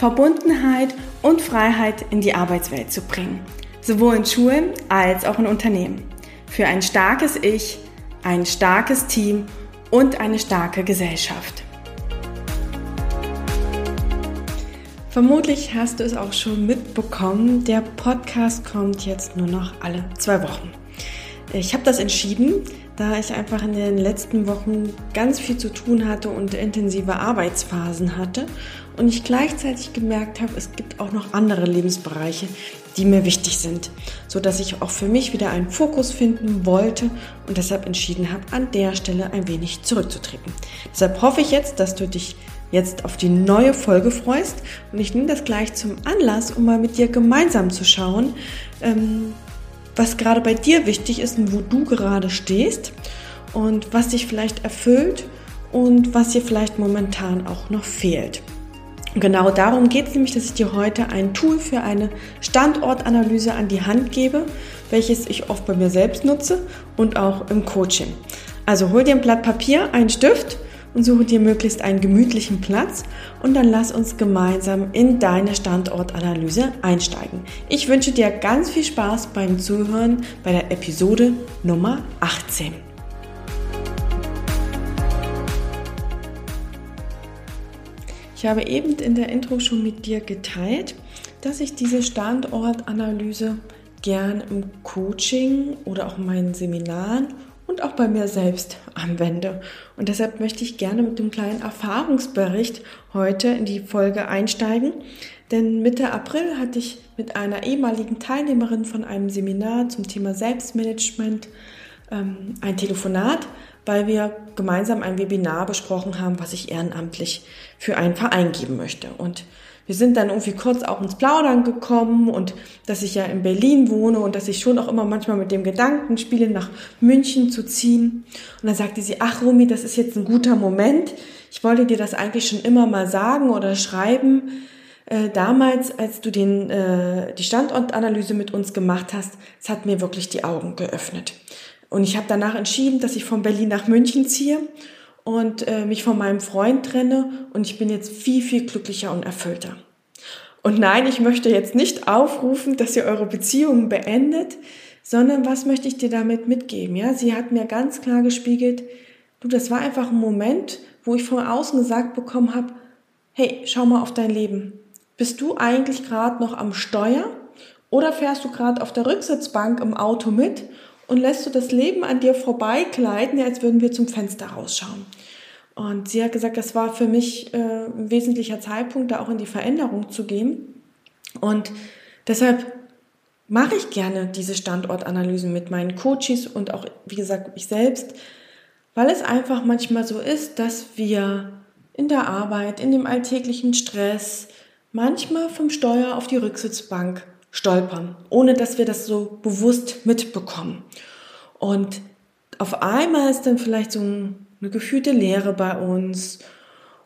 Verbundenheit und Freiheit in die Arbeitswelt zu bringen, sowohl in Schulen als auch in Unternehmen. Für ein starkes Ich, ein starkes Team und eine starke Gesellschaft. Vermutlich hast du es auch schon mitbekommen, der Podcast kommt jetzt nur noch alle zwei Wochen. Ich habe das entschieden, da ich einfach in den letzten Wochen ganz viel zu tun hatte und intensive Arbeitsphasen hatte und ich gleichzeitig gemerkt habe, es gibt auch noch andere Lebensbereiche, die mir wichtig sind, so dass ich auch für mich wieder einen Fokus finden wollte und deshalb entschieden habe, an der Stelle ein wenig zurückzutreten. Deshalb hoffe ich jetzt, dass du dich jetzt auf die neue Folge freust und ich nehme das gleich zum Anlass, um mal mit dir gemeinsam zu schauen, ähm, was gerade bei dir wichtig ist und wo du gerade stehst und was dich vielleicht erfüllt und was dir vielleicht momentan auch noch fehlt. genau darum geht es nämlich, dass ich dir heute ein Tool für eine Standortanalyse an die Hand gebe, welches ich oft bei mir selbst nutze und auch im Coaching. Also hol dir ein Blatt Papier, einen Stift und suche dir möglichst einen gemütlichen Platz und dann lass uns gemeinsam in deine Standortanalyse einsteigen. Ich wünsche dir ganz viel Spaß beim Zuhören bei der Episode Nummer 18. Ich habe eben in der Intro schon mit dir geteilt, dass ich diese Standortanalyse gern im Coaching oder auch in meinen Seminaren und auch bei mir selbst anwende. Und deshalb möchte ich gerne mit dem kleinen Erfahrungsbericht heute in die Folge einsteigen. Denn Mitte April hatte ich mit einer ehemaligen Teilnehmerin von einem Seminar zum Thema Selbstmanagement ähm, ein Telefonat, weil wir gemeinsam ein Webinar besprochen haben, was ich ehrenamtlich für einen Verein geben möchte. Und wir sind dann irgendwie kurz auch ins Plaudern gekommen und dass ich ja in Berlin wohne und dass ich schon auch immer manchmal mit dem Gedanken spiele, nach München zu ziehen. Und dann sagte sie, ach Rumi, das ist jetzt ein guter Moment. Ich wollte dir das eigentlich schon immer mal sagen oder schreiben. Äh, damals, als du den, äh, die Standortanalyse mit uns gemacht hast, es hat mir wirklich die Augen geöffnet. Und ich habe danach entschieden, dass ich von Berlin nach München ziehe und äh, mich von meinem Freund trenne und ich bin jetzt viel, viel glücklicher und erfüllter. Und nein, ich möchte jetzt nicht aufrufen, dass ihr eure Beziehungen beendet, sondern was möchte ich dir damit mitgeben? Ja, sie hat mir ganz klar gespiegelt, du, das war einfach ein Moment, wo ich von außen gesagt bekommen habe, hey, schau mal auf dein Leben. Bist du eigentlich gerade noch am Steuer oder fährst du gerade auf der Rücksitzbank im Auto mit und lässt du das Leben an dir vorbeigleiten, als würden wir zum Fenster rausschauen. Und sie hat gesagt, das war für mich äh, ein wesentlicher Zeitpunkt, da auch in die Veränderung zu gehen. Und deshalb mache ich gerne diese Standortanalysen mit meinen Coaches und auch, wie gesagt, ich selbst, weil es einfach manchmal so ist, dass wir in der Arbeit, in dem alltäglichen Stress, manchmal vom Steuer auf die Rücksitzbank stolpern, ohne dass wir das so bewusst mitbekommen. Und auf einmal ist dann vielleicht so eine gefühlte Leere bei uns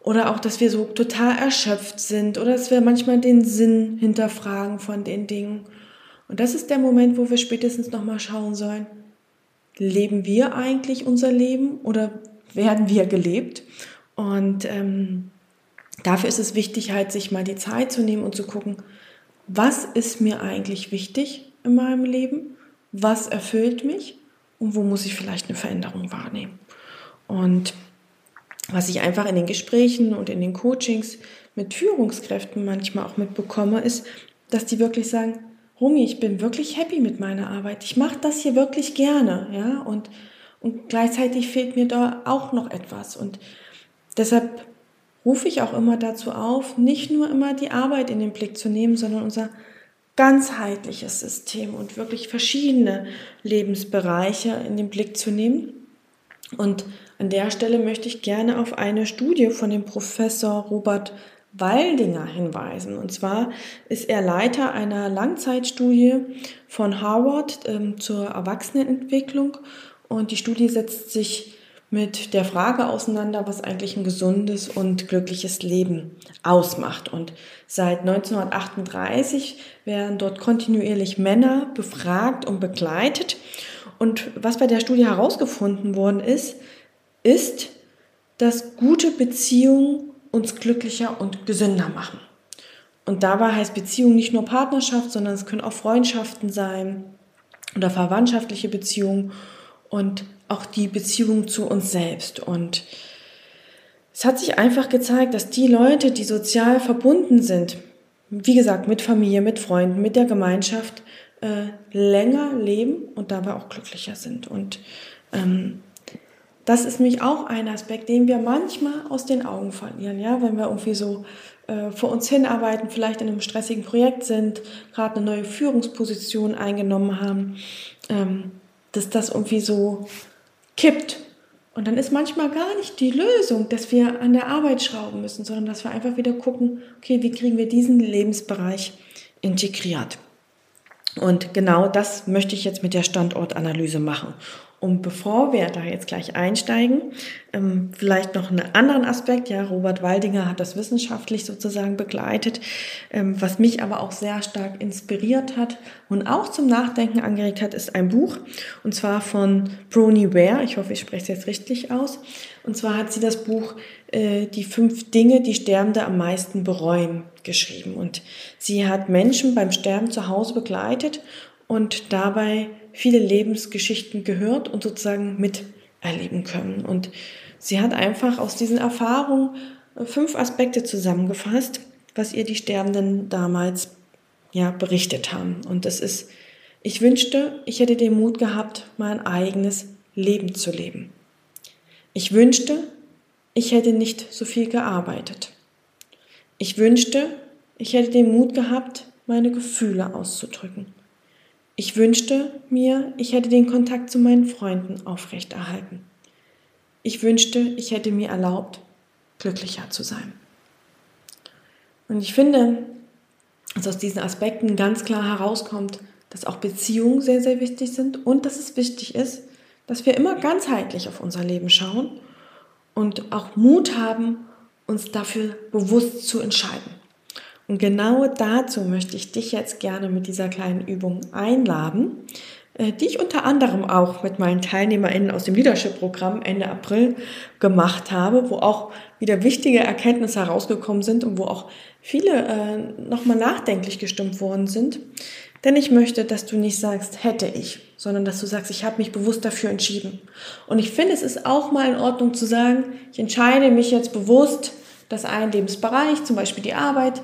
oder auch, dass wir so total erschöpft sind oder dass wir manchmal den Sinn hinterfragen von den Dingen. Und das ist der Moment, wo wir spätestens nochmal schauen sollen, leben wir eigentlich unser Leben oder werden wir gelebt? Und ähm, dafür ist es wichtig, halt sich mal die Zeit zu nehmen und zu gucken, was ist mir eigentlich wichtig in meinem Leben, was erfüllt mich und wo muss ich vielleicht eine Veränderung wahrnehmen. Und was ich einfach in den Gesprächen und in den Coachings mit Führungskräften manchmal auch mitbekomme, ist, dass die wirklich sagen, Rumi, ich bin wirklich happy mit meiner Arbeit. Ich mache das hier wirklich gerne, ja, und, und gleichzeitig fehlt mir da auch noch etwas. Und deshalb rufe ich auch immer dazu auf, nicht nur immer die Arbeit in den Blick zu nehmen, sondern unser ganzheitliches System und wirklich verschiedene Lebensbereiche in den Blick zu nehmen. Und an der Stelle möchte ich gerne auf eine Studie von dem Professor Robert Waldinger hinweisen. Und zwar ist er Leiter einer Langzeitstudie von Harvard ähm, zur Erwachsenenentwicklung. Und die Studie setzt sich mit der Frage auseinander, was eigentlich ein gesundes und glückliches Leben ausmacht. Und seit 1938 werden dort kontinuierlich Männer befragt und begleitet. Und was bei der Studie herausgefunden worden ist, ist, dass gute Beziehungen uns glücklicher und gesünder machen. Und dabei heißt Beziehung nicht nur Partnerschaft, sondern es können auch Freundschaften sein oder verwandtschaftliche Beziehungen und auch die Beziehung zu uns selbst. Und es hat sich einfach gezeigt, dass die Leute, die sozial verbunden sind, wie gesagt, mit Familie, mit Freunden, mit der Gemeinschaft, äh, länger leben und dabei auch glücklicher sind. Und ähm, das ist nämlich auch ein Aspekt, den wir manchmal aus den Augen verlieren, ja, wenn wir irgendwie so äh, vor uns hinarbeiten, vielleicht in einem stressigen Projekt sind, gerade eine neue Führungsposition eingenommen haben, ähm, dass das irgendwie so kippt. Und dann ist manchmal gar nicht die Lösung, dass wir an der Arbeit schrauben müssen, sondern dass wir einfach wieder gucken, okay, wie kriegen wir diesen Lebensbereich integriert. Und genau das möchte ich jetzt mit der Standortanalyse machen. Und bevor wir da jetzt gleich einsteigen, ähm, vielleicht noch einen anderen Aspekt. Ja, Robert Waldinger hat das wissenschaftlich sozusagen begleitet, ähm, was mich aber auch sehr stark inspiriert hat und auch zum Nachdenken angeregt hat, ist ein Buch und zwar von Brony Ware. Ich hoffe, ich spreche es jetzt richtig aus. Und zwar hat sie das Buch äh, Die fünf Dinge, die Sterbende am meisten bereuen geschrieben. Und sie hat Menschen beim Sterben zu Hause begleitet und dabei viele Lebensgeschichten gehört und sozusagen miterleben können. Und sie hat einfach aus diesen Erfahrungen äh, fünf Aspekte zusammengefasst, was ihr die Sterbenden damals ja berichtet haben. Und das ist, ich wünschte, ich hätte den Mut gehabt, mein eigenes Leben zu leben. Ich wünschte, ich hätte nicht so viel gearbeitet. Ich wünschte, ich hätte den Mut gehabt, meine Gefühle auszudrücken. Ich wünschte mir, ich hätte den Kontakt zu meinen Freunden aufrechterhalten. Ich wünschte, ich hätte mir erlaubt, glücklicher zu sein. Und ich finde, dass aus diesen Aspekten ganz klar herauskommt, dass auch Beziehungen sehr, sehr wichtig sind und dass es wichtig ist, dass wir immer ganzheitlich auf unser Leben schauen und auch Mut haben, uns dafür bewusst zu entscheiden. Und genau dazu möchte ich dich jetzt gerne mit dieser kleinen Übung einladen, äh, die ich unter anderem auch mit meinen TeilnehmerInnen aus dem Leadership-Programm Ende April gemacht habe, wo auch wieder wichtige Erkenntnisse herausgekommen sind und wo auch viele äh, nochmal nachdenklich gestimmt worden sind. Denn ich möchte, dass du nicht sagst, hätte ich, sondern dass du sagst, ich habe mich bewusst dafür entschieden. Und ich finde, es ist auch mal in Ordnung zu sagen, ich entscheide mich jetzt bewusst, dass ein Lebensbereich, zum Beispiel die Arbeit,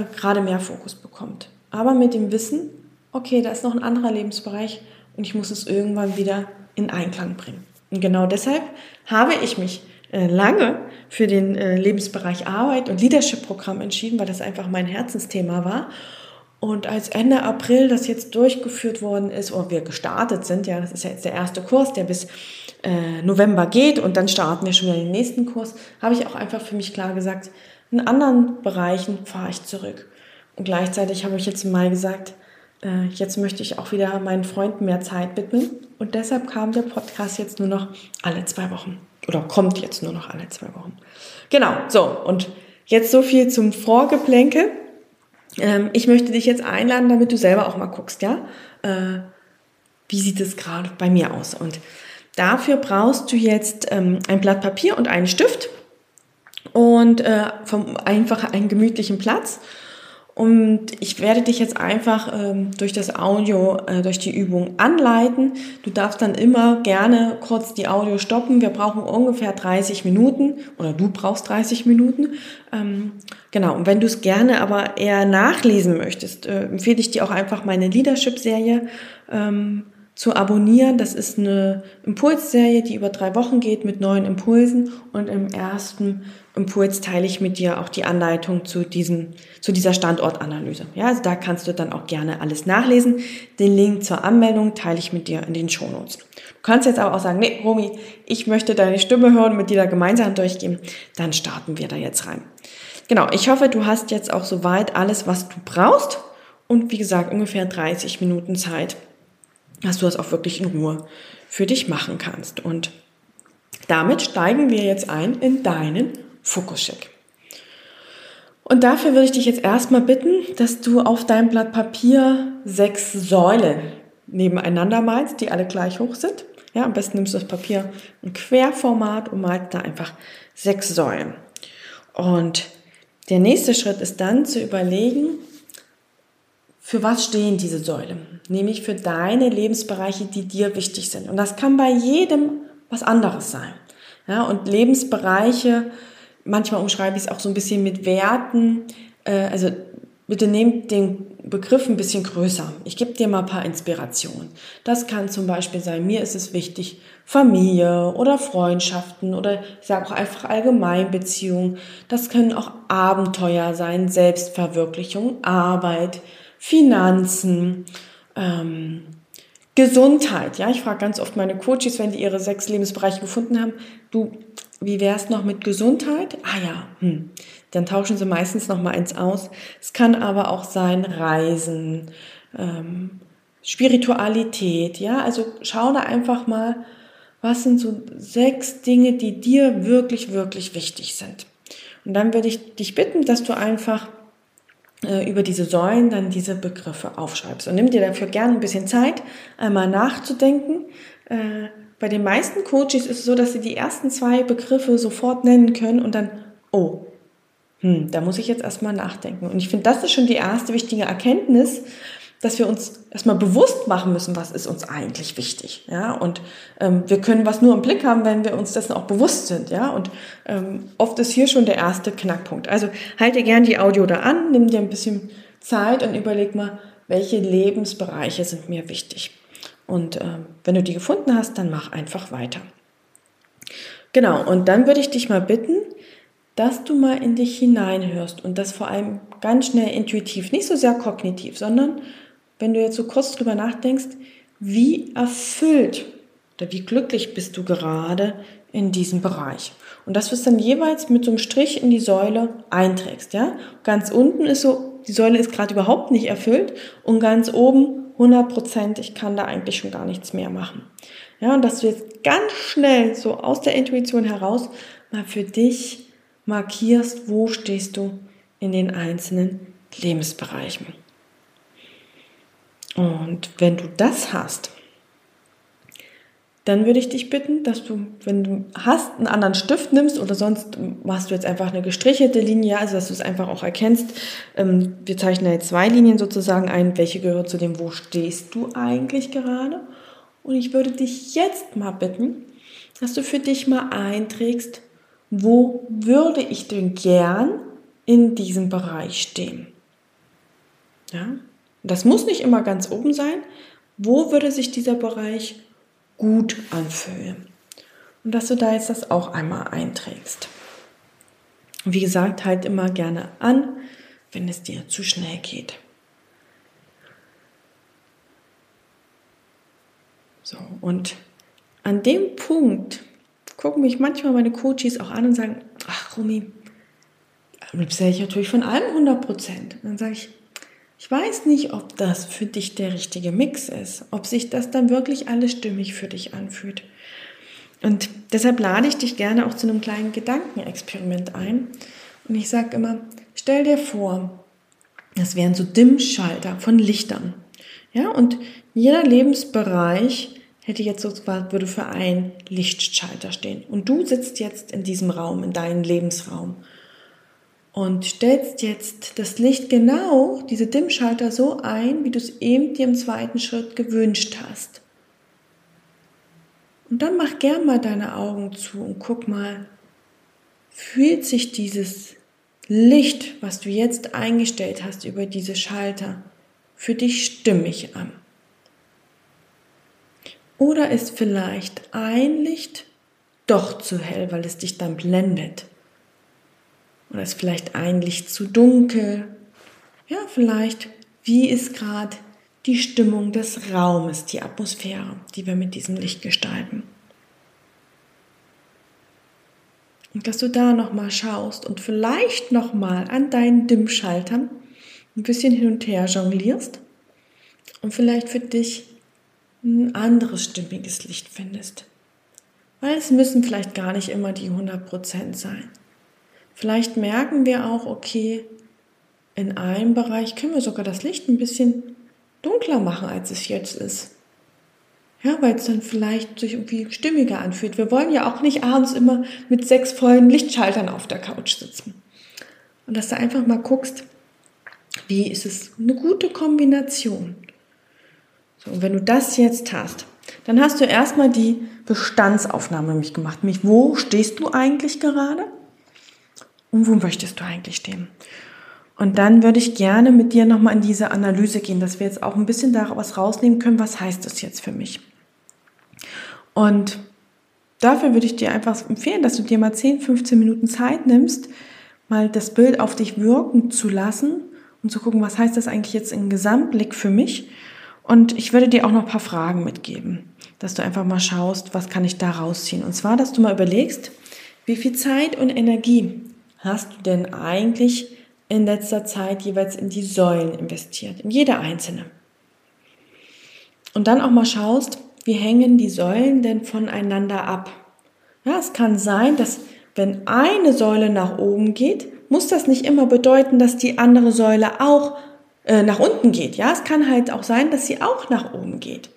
äh, gerade mehr Fokus bekommt. Aber mit dem Wissen, okay, da ist noch ein anderer Lebensbereich und ich muss es irgendwann wieder in Einklang bringen. Und genau deshalb habe ich mich äh, lange für den äh, Lebensbereich Arbeit und Leadership-Programm entschieden, weil das einfach mein Herzensthema war. Und als Ende April das jetzt durchgeführt worden ist, oder wir gestartet sind, ja, das ist ja jetzt der erste Kurs, der bis äh, November geht und dann starten wir schon wieder den nächsten Kurs, habe ich auch einfach für mich klar gesagt, in anderen Bereichen fahre ich zurück. Und gleichzeitig habe ich jetzt mal gesagt, äh, jetzt möchte ich auch wieder meinen Freunden mehr Zeit widmen. Und deshalb kam der Podcast jetzt nur noch alle zwei Wochen. Oder kommt jetzt nur noch alle zwei Wochen. Genau, so. Und jetzt so viel zum Vorgeplänke. Ähm, ich möchte dich jetzt einladen, damit du selber auch mal guckst, ja? Äh, wie sieht es gerade bei mir aus? Und dafür brauchst du jetzt ähm, ein Blatt Papier und einen Stift und äh, vom, einfach einen gemütlichen Platz. Und ich werde dich jetzt einfach ähm, durch das Audio, äh, durch die Übung anleiten. Du darfst dann immer gerne kurz die Audio stoppen. Wir brauchen ungefähr 30 Minuten oder du brauchst 30 Minuten. Ähm, genau, und wenn du es gerne aber eher nachlesen möchtest, äh, empfehle ich dir auch einfach meine Leadership-Serie. Ähm, zu abonnieren. Das ist eine Impulsserie, die über drei Wochen geht mit neuen Impulsen. Und im ersten Impuls teile ich mit dir auch die Anleitung zu diesem, zu dieser Standortanalyse. Ja, also da kannst du dann auch gerne alles nachlesen. Den Link zur Anmeldung teile ich mit dir in den Shownotes. Du kannst jetzt aber auch sagen, nee, Romy, ich möchte deine Stimme hören, mit dir da gemeinsam durchgehen. Dann starten wir da jetzt rein. genau, ich hoffe, du hast jetzt auch soweit alles, was du brauchst. Und wie gesagt, ungefähr 30 Minuten Zeit, dass du das auch wirklich in Ruhe für dich machen kannst. Und damit steigen wir jetzt ein in deinen Fokuscheck. Und dafür würde ich dich jetzt erstmal bitten, dass du auf deinem Blatt Papier sechs Säulen nebeneinander malst, die alle gleich hoch sind. Ja, am besten nimmst du das Papier im Querformat und malst da einfach sechs Säulen. Und der nächste Schritt ist dann zu überlegen, für was stehen diese Säulen? Nämlich für deine Lebensbereiche, die dir wichtig sind. Und das kann bei jedem was anderes sein. Ja, und Lebensbereiche, manchmal umschreibe ich es auch so ein bisschen mit Werten. Äh, also bitte nehmt den Begriff ein bisschen größer. Ich gebe dir mal ein paar Inspirationen. Das kann zum Beispiel sein, mir ist es wichtig, Familie oder Freundschaften oder ich sage auch einfach Allgemeinbeziehungen. Das können auch Abenteuer sein, Selbstverwirklichung, Arbeit, Finanzen, ähm, Gesundheit. Ja, ich frage ganz oft meine Coaches, wenn die ihre sechs Lebensbereiche gefunden haben, du, wie wär's noch mit Gesundheit? Ah ja, hm. dann tauschen sie meistens noch mal eins aus. Es kann aber auch sein Reisen, ähm, Spiritualität. Ja, also schau da einfach mal, was sind so sechs Dinge, die dir wirklich, wirklich wichtig sind. Und dann würde ich dich bitten, dass du einfach über diese Säulen dann diese Begriffe aufschreibst. Und nimm dir dafür gerne ein bisschen Zeit, einmal nachzudenken. Äh, bei den meisten Coaches ist es so, dass sie die ersten zwei Begriffe sofort nennen können und dann, oh, hm, da muss ich jetzt erstmal nachdenken. Und ich finde, das ist schon die erste wichtige Erkenntnis, dass wir uns erstmal bewusst machen müssen, was ist uns eigentlich wichtig. Ja? Und ähm, wir können was nur im Blick haben, wenn wir uns dessen auch bewusst sind. Ja? Und ähm, oft ist hier schon der erste Knackpunkt. Also halte gern die Audio da an, nimm dir ein bisschen Zeit und überleg mal, welche Lebensbereiche sind mir wichtig. Und ähm, wenn du die gefunden hast, dann mach einfach weiter. Genau, und dann würde ich dich mal bitten, dass du mal in dich hineinhörst und das vor allem ganz schnell intuitiv, nicht so sehr kognitiv, sondern wenn du jetzt so kurz drüber nachdenkst, wie erfüllt oder wie glücklich bist du gerade in diesem Bereich. Und dass du es dann jeweils mit so einem Strich in die Säule einträgst, ja. Ganz unten ist so, die Säule ist gerade überhaupt nicht erfüllt und ganz oben 100 Prozent, ich kann da eigentlich schon gar nichts mehr machen. Ja, und dass du jetzt ganz schnell so aus der Intuition heraus mal für dich markierst, wo stehst du in den einzelnen Lebensbereichen. Und wenn du das hast, dann würde ich dich bitten, dass du, wenn du hast, einen anderen Stift nimmst oder sonst machst du jetzt einfach eine gestrichelte Linie, also dass du es einfach auch erkennst. Ähm, wir zeichnen jetzt zwei Linien sozusagen ein, welche gehört zu dem, wo stehst du eigentlich gerade. Und ich würde dich jetzt mal bitten, dass du für dich mal einträgst, wo würde ich denn gern in diesem Bereich stehen. Ja? Das muss nicht immer ganz oben sein. Wo würde sich dieser Bereich gut anfühlen? Und dass du da jetzt das auch einmal einträgst. wie gesagt, halt immer gerne an, wenn es dir zu schnell geht. So, und an dem Punkt gucken mich manchmal meine Coaches auch an und sagen, ach Rumi, das sehe ich natürlich von allem 100 Prozent. Dann sage ich, ich weiß nicht, ob das für dich der richtige Mix ist, ob sich das dann wirklich alles stimmig für dich anfühlt. Und deshalb lade ich dich gerne auch zu einem kleinen Gedankenexperiment ein. Und ich sage immer, stell dir vor, das wären so Dimmschalter von Lichtern. Ja, und jeder Lebensbereich hätte jetzt so, würde für einen Lichtschalter stehen. Und du sitzt jetzt in diesem Raum, in deinem Lebensraum und stellst jetzt das Licht genau, diese Dimmschalter so ein, wie du es eben dir im zweiten Schritt gewünscht hast. Und dann mach gern mal deine Augen zu und guck mal, fühlt sich dieses Licht, was du jetzt eingestellt hast über diese Schalter, für dich stimmig an? Oder ist vielleicht ein Licht doch zu hell, weil es dich dann blendet? Oder ist vielleicht ein Licht zu dunkel? Ja, vielleicht, wie ist gerade die Stimmung des Raumes, die Atmosphäre, die wir mit diesem Licht gestalten? Und dass du da nochmal schaust und vielleicht nochmal an deinen Dimmschaltern ein bisschen hin und her jonglierst und vielleicht für dich ein anderes stimmiges Licht findest. Weil es müssen vielleicht gar nicht immer die 100% sein. Vielleicht merken wir auch, okay, in einem Bereich können wir sogar das Licht ein bisschen dunkler machen, als es jetzt ist. Ja, weil es dann vielleicht sich irgendwie stimmiger anfühlt. Wir wollen ja auch nicht abends immer mit sechs vollen Lichtschaltern auf der Couch sitzen. Und dass du einfach mal guckst, wie ist es eine gute Kombination. So, und wenn du das jetzt hast, dann hast du erstmal die Bestandsaufnahme nämlich gemacht. Nämlich, wo stehst du eigentlich gerade? Und wo möchtest du eigentlich stehen? Und dann würde ich gerne mit dir nochmal in diese Analyse gehen, dass wir jetzt auch ein bisschen daraus rausnehmen können, was heißt das jetzt für mich? Und dafür würde ich dir einfach empfehlen, dass du dir mal 10, 15 Minuten Zeit nimmst, mal das Bild auf dich wirken zu lassen und zu gucken, was heißt das eigentlich jetzt im Gesamtblick für mich? Und ich würde dir auch noch ein paar Fragen mitgeben, dass du einfach mal schaust, was kann ich da rausziehen? Und zwar, dass du mal überlegst, wie viel Zeit und Energie hast du denn eigentlich in letzter Zeit jeweils in die Säulen investiert, in jede einzelne. Und dann auch mal schaust, wie hängen die Säulen denn voneinander ab? Ja, es kann sein, dass wenn eine Säule nach oben geht, muss das nicht immer bedeuten, dass die andere Säule auch äh, nach unten geht. Ja, es kann halt auch sein, dass sie auch nach oben geht.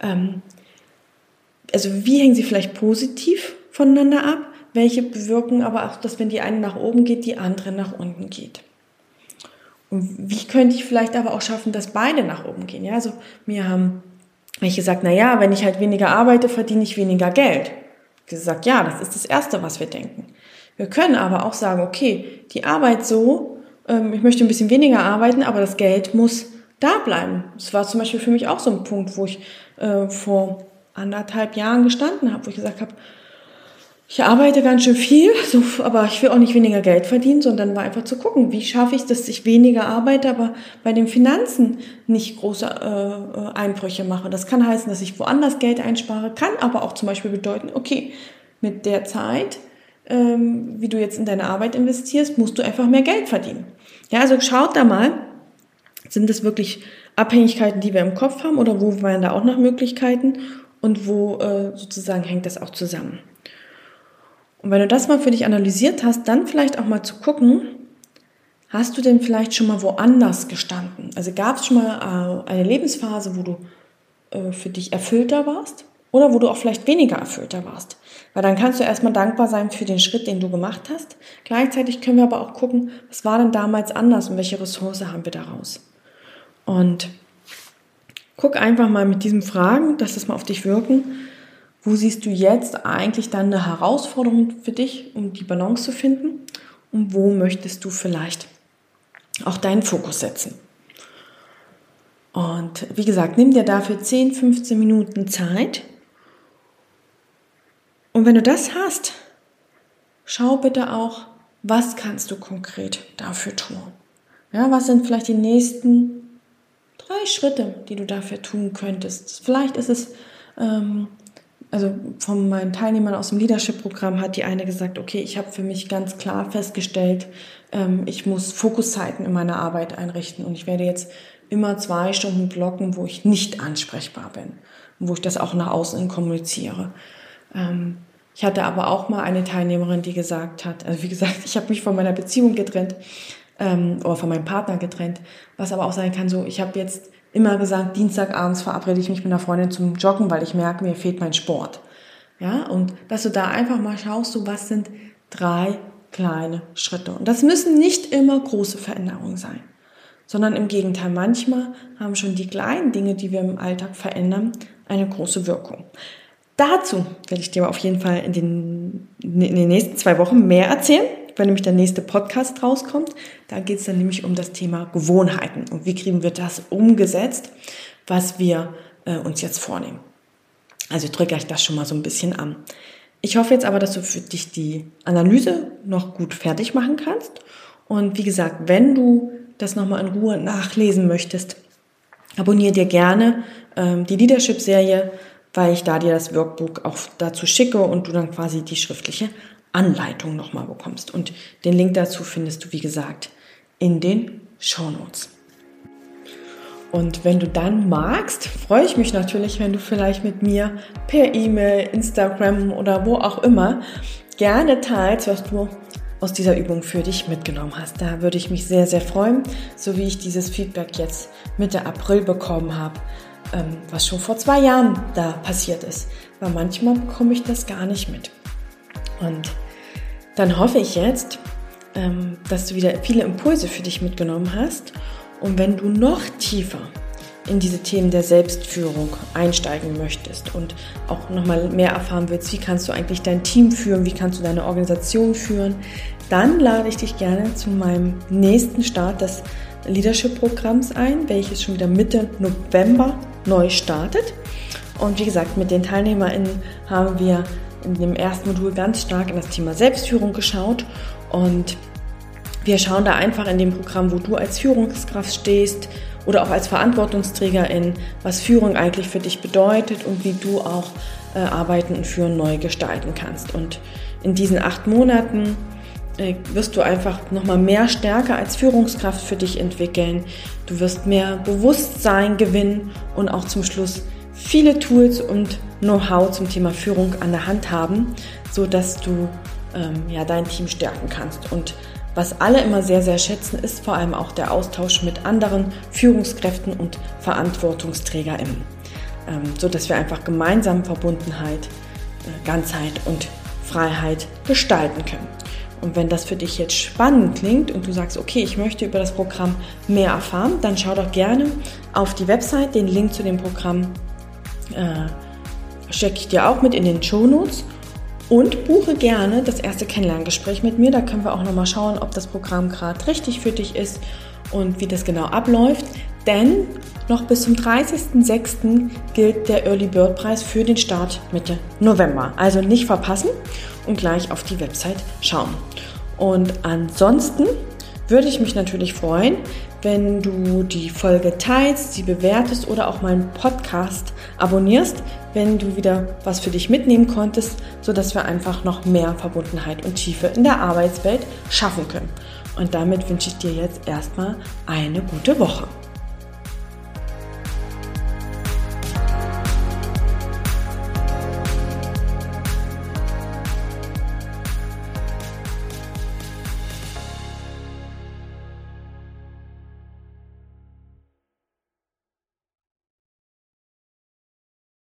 Ähm, also wie hängen sie vielleicht positiv voneinander ab? Welche bewirken aber auch, dass wenn die eine nach oben geht, die andere nach unten geht. Und wie könnte ich vielleicht aber auch schaffen, dass beide nach oben gehen? Ja, also mir haben ich gesagt, na ja, wenn ich halt weniger arbeite, verdiene ich weniger Geld. Ich gesagt, ja, das ist das Erste, was wir denken. Wir können aber auch sagen, okay, die Arbeit so, ähm, ich möchte ein bisschen weniger arbeiten, aber das Geld muss da bleiben. Das war zum Beispiel für mich auch so ein Punkt, wo ich äh, vor anderthalb Jahren gestanden habe, wo ich gesagt habe, ich arbeite ganz schön viel, so, aber ich will auch nicht weniger Geld verdienen, sondern war einfach zu gucken, wie schaffe ich, dass ich weniger arbeite, aber bei den Finanzen nicht große äh, Einbrüche mache. Das kann heißen, dass ich woanders Geld einspare, kann aber auch zum Beispiel bedeuten, okay, mit der Zeit, ähm, wie du jetzt in deine Arbeit investierst, musst du einfach mehr Geld verdienen. Ja, also schaut da mal, sind das wirklich Abhängigkeiten, die wir im Kopf haben oder wo wären da auch noch Möglichkeiten und wo äh, sozusagen hängt das auch zusammen? Und wenn du das mal für dich analysiert hast, dann vielleicht auch mal zu gucken, hast du denn vielleicht schon mal woanders gestanden? Also gab es schon mal äh, eine Lebensphase, wo du äh, für dich erfüllter warst oder wo du auch vielleicht weniger erfüllter warst? Weil dann kannst du erstmal dankbar sein für den Schritt, den du gemacht hast. Gleichzeitig können wir aber auch gucken, was war denn damals anders und welche Ressource haben wir daraus? Und guck einfach mal mit diesen Fragen, dass das mal auf dich wirken, wo siehst du jetzt eigentlich dann eine Herausforderung für dich, um die Balance zu finden? Und wo möchtest du vielleicht auch deinen Fokus setzen? Und wie gesagt, nimm dir dafür 10, 15 Minuten Zeit. Und wenn du das hast, schau bitte auch, was kannst du konkret dafür tun? Ja, was sind vielleicht die nächsten drei Schritte, die du dafür tun könntest? Vielleicht ist es ähm, also von meinen Teilnehmern aus dem Leadership-Programm hat die eine gesagt, okay, ich habe für mich ganz klar festgestellt, ähm, ich muss Fokuszeiten in meiner Arbeit einrichten und ich werde jetzt immer zwei Stunden blocken, wo ich nicht ansprechbar bin und wo ich das auch nach außen kommuniziere. Ähm, ich hatte aber auch mal eine Teilnehmerin, die gesagt hat, also wie gesagt, ich habe mich von meiner Beziehung getrennt ähm, oder von meinem Partner getrennt, was aber auch sein kann, so ich habe jetzt immer gesagt, Dienstagabends verabrede ich mich mit einer Freundin zum Joggen, weil ich merke, mir fehlt mein Sport. Ja, und dass du da einfach mal schaust, so was sind drei kleine Schritte. Und das müssen nicht immer große Veränderungen sein, sondern im Gegenteil, manchmal haben schon die kleinen Dinge, die wir im Alltag verändern, eine große Wirkung. Dazu werde ich dir auf jeden Fall in den, in den nächsten zwei Wochen mehr erzählen wenn nämlich der nächste Podcast rauskommt. Da geht es dann nämlich um das Thema Gewohnheiten und wie kriegen wir das umgesetzt, was wir äh, uns jetzt vornehmen. Also ich drücke euch das schon mal so ein bisschen an. Ich hoffe jetzt aber, dass du für dich die Analyse noch gut fertig machen kannst. Und wie gesagt, wenn du das nochmal in Ruhe nachlesen möchtest, abonniere dir gerne ähm, die Leadership-Serie, weil ich da dir das Workbook auch dazu schicke und du dann quasi die schriftliche Anleitung nochmal bekommst. Und den Link dazu findest du, wie gesagt, in den Show Notes. Und wenn du dann magst, freue ich mich natürlich, wenn du vielleicht mit mir per E-Mail, Instagram oder wo auch immer gerne teilst, was du aus dieser Übung für dich mitgenommen hast. Da würde ich mich sehr, sehr freuen, so wie ich dieses Feedback jetzt Mitte April bekommen habe, ähm, was schon vor zwei Jahren da passiert ist. Weil manchmal bekomme ich das gar nicht mit. Und dann hoffe ich jetzt, ähm, dass du wieder viele Impulse für dich mitgenommen hast. Und wenn du noch tiefer in diese Themen der Selbstführung einsteigen möchtest und auch nochmal mehr erfahren willst, wie kannst du eigentlich dein Team führen, wie kannst du deine Organisation führen, dann lade ich dich gerne zu meinem nächsten Start des Leadership-Programms ein, welches schon wieder Mitte November neu startet. Und wie gesagt, mit den TeilnehmerInnen haben wir in dem ersten Modul ganz stark in das Thema Selbstführung geschaut und wir schauen da einfach in dem Programm, wo du als Führungskraft stehst oder auch als Verantwortungsträgerin, was Führung eigentlich für dich bedeutet und wie du auch äh, Arbeiten und Führen neu gestalten kannst. Und in diesen acht Monaten äh, wirst du einfach nochmal mehr Stärke als Führungskraft für dich entwickeln. Du wirst mehr Bewusstsein gewinnen und auch zum Schluss viele Tools und Know-how zum Thema Führung an der Hand haben, so dass du ähm, ja dein Team stärken kannst. Und was alle immer sehr, sehr schätzen, ist vor allem auch der Austausch mit anderen Führungskräften und VerantwortungsträgerInnen, ähm, so dass wir einfach gemeinsam Verbundenheit, äh, Ganzheit und Freiheit gestalten können. Und wenn das für dich jetzt spannend klingt und du sagst, okay, ich möchte über das Programm mehr erfahren, dann schau doch gerne auf die Website. Den Link zu dem Programm äh, stecke ich dir auch mit in den Show Notes und buche gerne das erste Kennenlerngespräch mit mir. Da können wir auch nochmal schauen, ob das Programm gerade richtig für dich ist und wie das genau abläuft. Denn noch bis zum 30.06. gilt der Early Bird Preis für den Start Mitte November. Also nicht verpassen und gleich auf die Website schauen. Und ansonsten würde ich mich natürlich freuen, wenn du die Folge teilst, sie bewertest oder auch meinen Podcast abonnierst, wenn du wieder was für dich mitnehmen konntest, sodass wir einfach noch mehr Verbundenheit und Tiefe in der Arbeitswelt schaffen können. Und damit wünsche ich dir jetzt erstmal eine gute Woche.